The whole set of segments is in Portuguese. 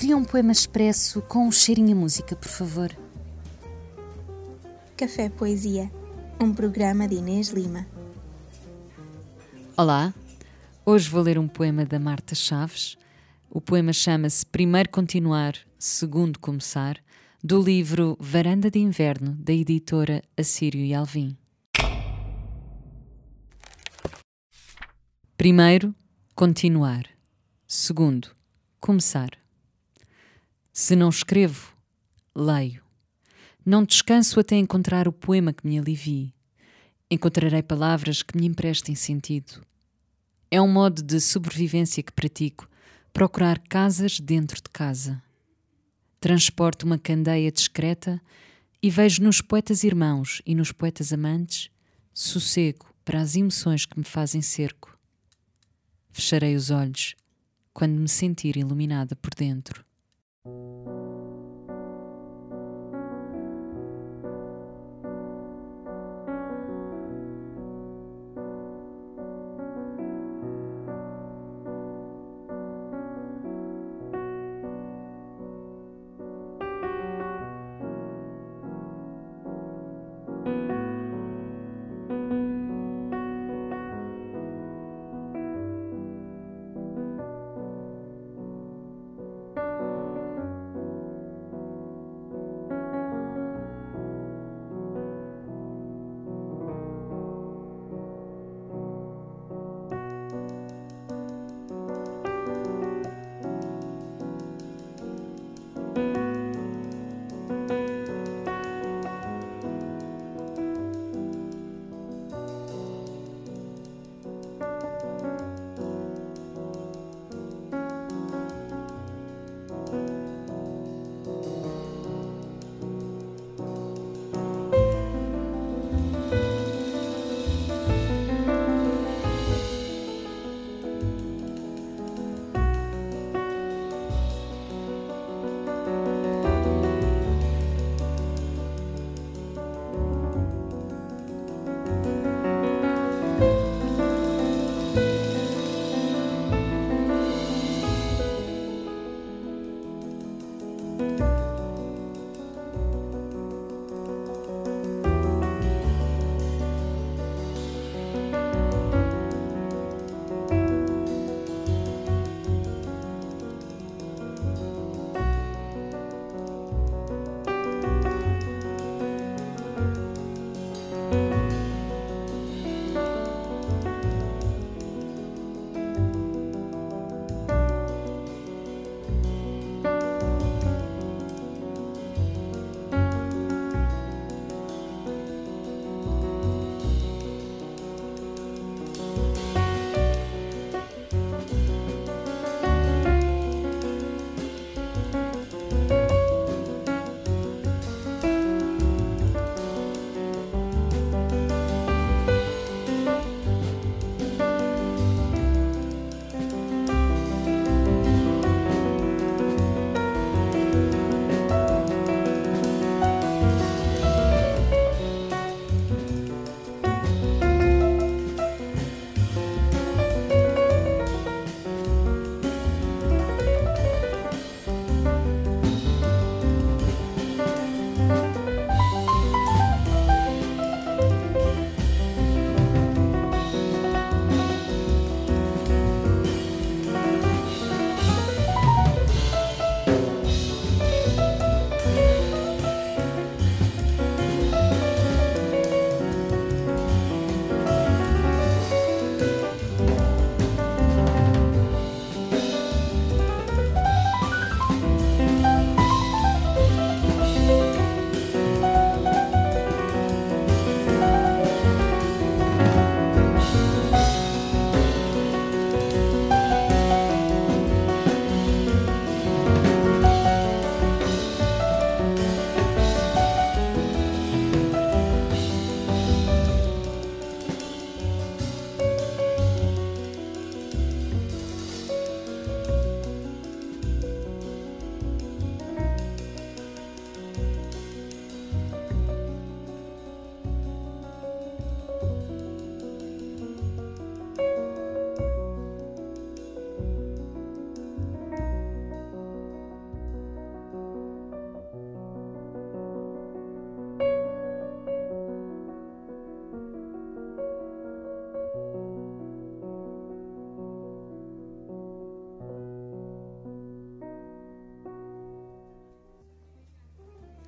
Queria um poema expresso com um cheirinho a música, por favor. Café Poesia, um programa de Inês Lima. Olá, hoje vou ler um poema da Marta Chaves. O poema chama-se Primeiro Continuar, Segundo Começar, do livro Varanda de Inverno, da editora Assírio e Alvim. Primeiro, continuar. Segundo, começar. Se não escrevo, leio. Não descanso até encontrar o poema que me alivie. Encontrarei palavras que me emprestem sentido. É um modo de sobrevivência que pratico, procurar casas dentro de casa. Transporto uma candeia discreta e vejo nos poetas irmãos e nos poetas amantes sossego para as emoções que me fazem cerco. Fecharei os olhos quando me sentir iluminada por dentro. Thank you.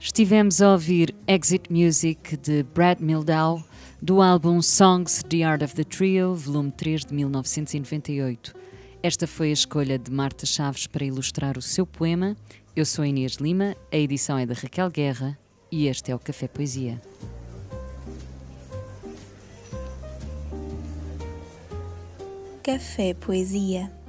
Estivemos a ouvir Exit Music de Brad Mildau, do álbum Songs The Art of the Trio, volume 3 de 1998. Esta foi a escolha de Marta Chaves para ilustrar o seu poema. Eu sou Inês Lima, a edição é da Raquel Guerra e este é o Café Poesia. Café Poesia